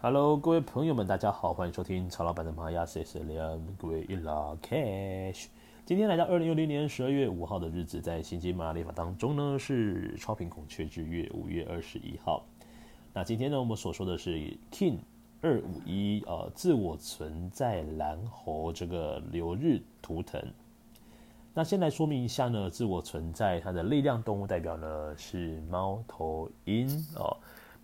Hello，各位朋友们，大家好，欢迎收听曹老板的玛雅 C S L，各位一拉 Cash。今天来到二零二零年十二月五号的日子，在星际玛雅历法当中呢，是超频孔雀之月五月二十一号。那今天呢，我们所说的是 King 二五一，呃，自我存在蓝猴这个流日图腾。那先来说明一下呢，自我存在它的力量动物代表呢是猫头鹰哦。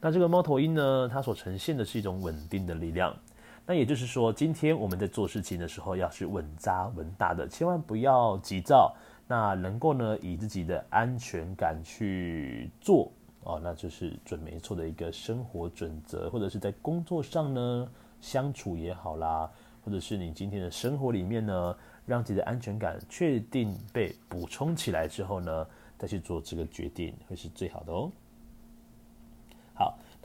那这个猫头鹰呢，它所呈现的是一种稳定的力量。那也就是说，今天我们在做事情的时候，要是稳扎稳打的，千万不要急躁。那能够呢，以自己的安全感去做哦，那就是准没错的一个生活准则，或者是在工作上呢相处也好啦，或者是你今天的生活里面呢，让自己的安全感确定被补充起来之后呢，再去做这个决定，会是最好的哦。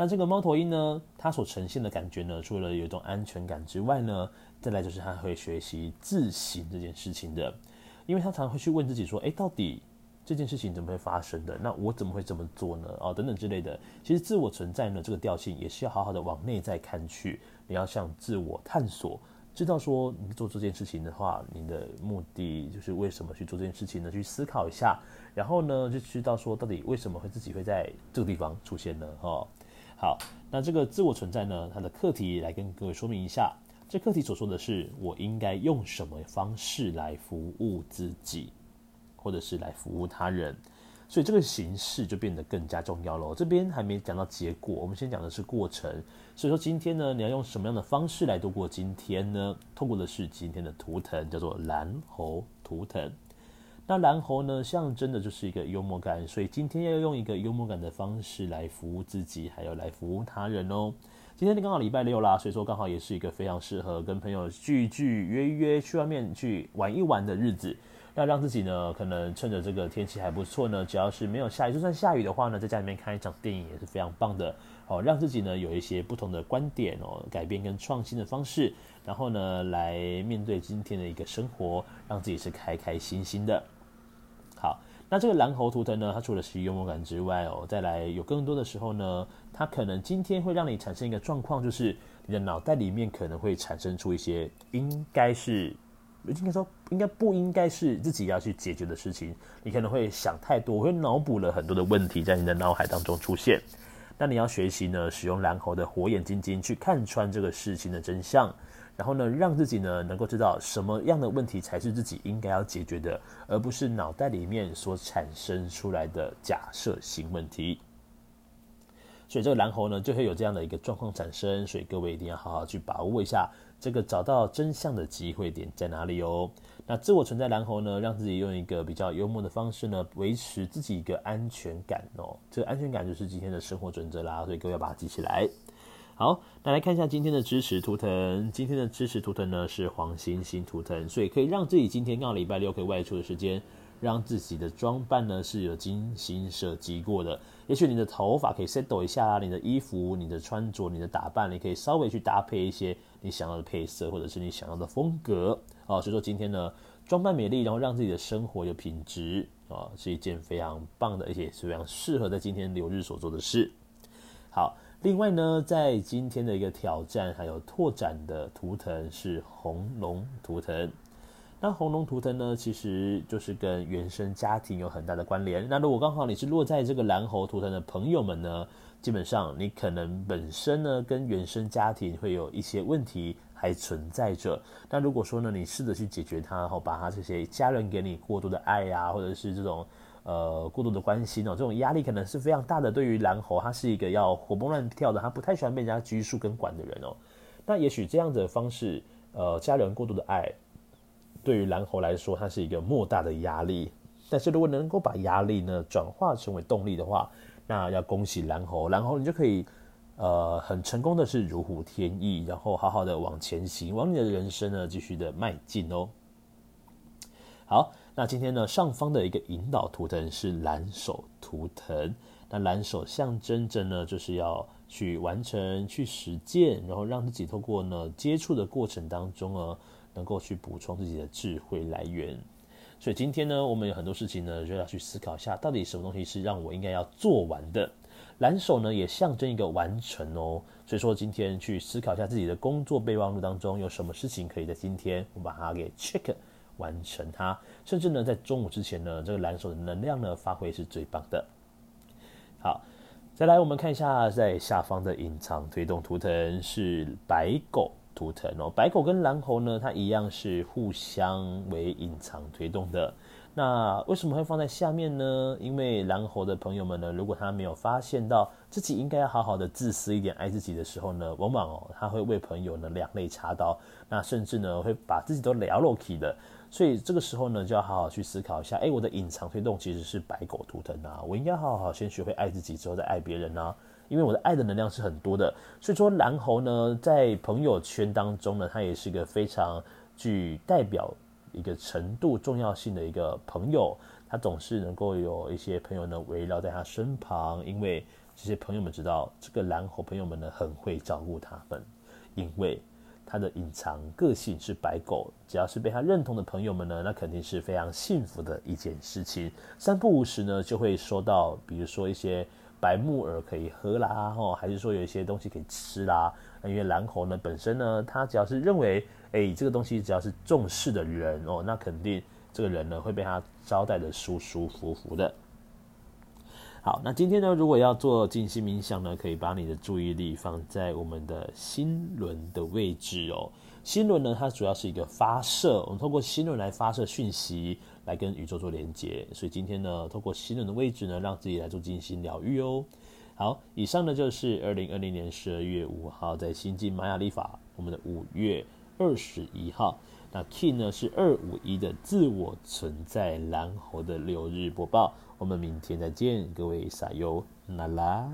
那这个猫头鹰呢，它所呈现的感觉呢，除了有一种安全感之外呢，再来就是它会学习自省这件事情的，因为它常常会去问自己说，诶，到底这件事情怎么会发生的？那我怎么会这么做呢？哦，等等之类的。其实自我存在呢，这个调性也是要好好的往内在看去，你要向自我探索，知道说你做这件事情的话，你的目的就是为什么去做这件事情呢？去思考一下。然后呢，就知道说到底为什么会自己会在这个地方出现呢？哦，好，那这个自我存在呢，它的课题来跟各位说明一下。这课题所说的是，我应该用什么方式来服务自己，或者是来服务他人。所以这个形式就变得更加重要了。这边还没讲到结果，我们先讲的是过程。所以说今天呢，你要用什么样的方式来度过今天呢？透过的是今天的图腾，叫做蓝猴图腾。那蓝猴呢，象征的就是一个幽默感，所以今天要用一个幽默感的方式来服务自己，还有来服务他人哦。今天刚好礼拜六啦，所以说刚好也是一个非常适合跟朋友聚一聚、约一约、去外面去玩一玩的日子。那让自己呢，可能趁着这个天气还不错呢，只要是没有下雨，就算下雨的话呢，在家里面看一场电影也是非常棒的。好，让自己呢有一些不同的观点哦，改变跟创新的方式，然后呢来面对今天的一个生活，让自己是开开心心的。好，那这个蓝猴图腾呢，它除了是幽默感之外哦，再来有更多的时候呢，它可能今天会让你产生一个状况，就是你的脑袋里面可能会产生出一些应该是，应该说应该不应该是自己要去解决的事情，你可能会想太多，会脑补了很多的问题在你的脑海当中出现。那你要学习呢，使用蓝猴的火眼金睛去看穿这个事情的真相。然后呢，让自己呢能够知道什么样的问题才是自己应该要解决的，而不是脑袋里面所产生出来的假设性问题。所以这个蓝猴呢就会有这样的一个状况产生，所以各位一定要好好去把握一下这个找到真相的机会点在哪里哦。那自我存在蓝猴呢，让自己用一个比较幽默的方式呢，维持自己一个安全感哦。这个安全感就是今天的生活准则啦，所以各位要把它记起来。好，那来看一下今天的支持图腾。今天的支持图腾呢是黄星星图腾，所以可以让自己今天刚好礼拜六可以外出的时间，让自己的装扮呢是有精心设计过的。也许你的头发可以 settle 一下啦，你的衣服、你的穿着、你的打扮，你可以稍微去搭配一些你想要的配色，或者是你想要的风格啊。所以说今天呢，装扮美丽，然后让自己的生活有品质啊，是一件非常棒的，而且是非常适合在今天流日所做的事。好。另外呢，在今天的一个挑战还有拓展的图腾是红龙图腾。那红龙图腾呢，其实就是跟原生家庭有很大的关联。那如果刚好你是落在这个蓝猴图腾的朋友们呢，基本上你可能本身呢跟原生家庭会有一些问题还存在着。那如果说呢，你试着去解决它，然后把它这些家人给你过度的爱呀、或者是这种。呃，过度的关心哦，这种压力可能是非常大的。对于蓝猴，他是一个要活蹦乱跳的，他不太喜欢被人家拘束跟管的人哦。那也许这样子的方式，呃，家人过度的爱，对于蓝猴来说，它是一个莫大的压力。但是如果能够把压力呢转化成为动力的话，那要恭喜蓝猴，蓝猴你就可以呃很成功的是如虎添翼，然后好好的往前行，往你的人生呢继续的迈进哦。好。那今天呢，上方的一个引导图腾是蓝手图腾。那蓝手象征着呢，就是要去完成、去实践，然后让自己透过呢接触的过程当中呢，能够去补充自己的智慧来源。所以今天呢，我们有很多事情呢，就要去思考一下，到底什么东西是让我应该要做完的。蓝手呢也象征一个完成哦。所以说今天去思考一下自己的工作备忘录当中有什么事情可以在今天我把它给 check 完成它，甚至呢在中午之前呢，这个蓝手的能量呢发挥是最棒的。好，再来我们看一下在下方的隐藏推动图腾是白狗。图腾哦，白狗跟蓝猴呢，它一样是互相为隐藏推动的。那为什么会放在下面呢？因为蓝猴的朋友们呢，如果他没有发现到自己应该要好好的自私一点爱自己的时候呢，往往哦，他会为朋友呢两肋插刀，那甚至呢会把自己都聊落去的。所以这个时候呢，就要好好去思考一下，哎，我的隐藏推动其实是白狗图腾啊，我应该好好先学会爱自己，之后再爱别人啊。因为我的爱的能量是很多的，所以说蓝猴呢，在朋友圈当中呢，他也是个非常具代表一个程度重要性的一个朋友。他总是能够有一些朋友呢围绕在他身旁，因为这些朋友们知道这个蓝猴朋友们呢很会照顾他们，因为他的隐藏个性是白狗，只要是被他认同的朋友们呢，那肯定是非常幸福的一件事情。三不五时呢就会收到，比如说一些。白木耳可以喝啦，吼，还是说有一些东西可以吃啦？因为蓝猴呢本身呢，他只要是认为，哎、欸，这个东西只要是重视的人哦，那肯定这个人呢会被他招待的舒舒服服的。好，那今天呢，如果要做静心冥想呢，可以把你的注意力放在我们的心轮的位置哦。心轮呢，它主要是一个发射，我们透过心轮来发射讯息。来跟宇宙做连接，所以今天呢，透过心轮的位置呢，让自己来做静心疗愈哦。好，以上呢就是二零二零年十二月五号在星际玛雅历法，我们的五月二十一号，那 Key 呢是二五一的自我存在蓝猴的六日播报，我们明天再见，各位撒油那啦。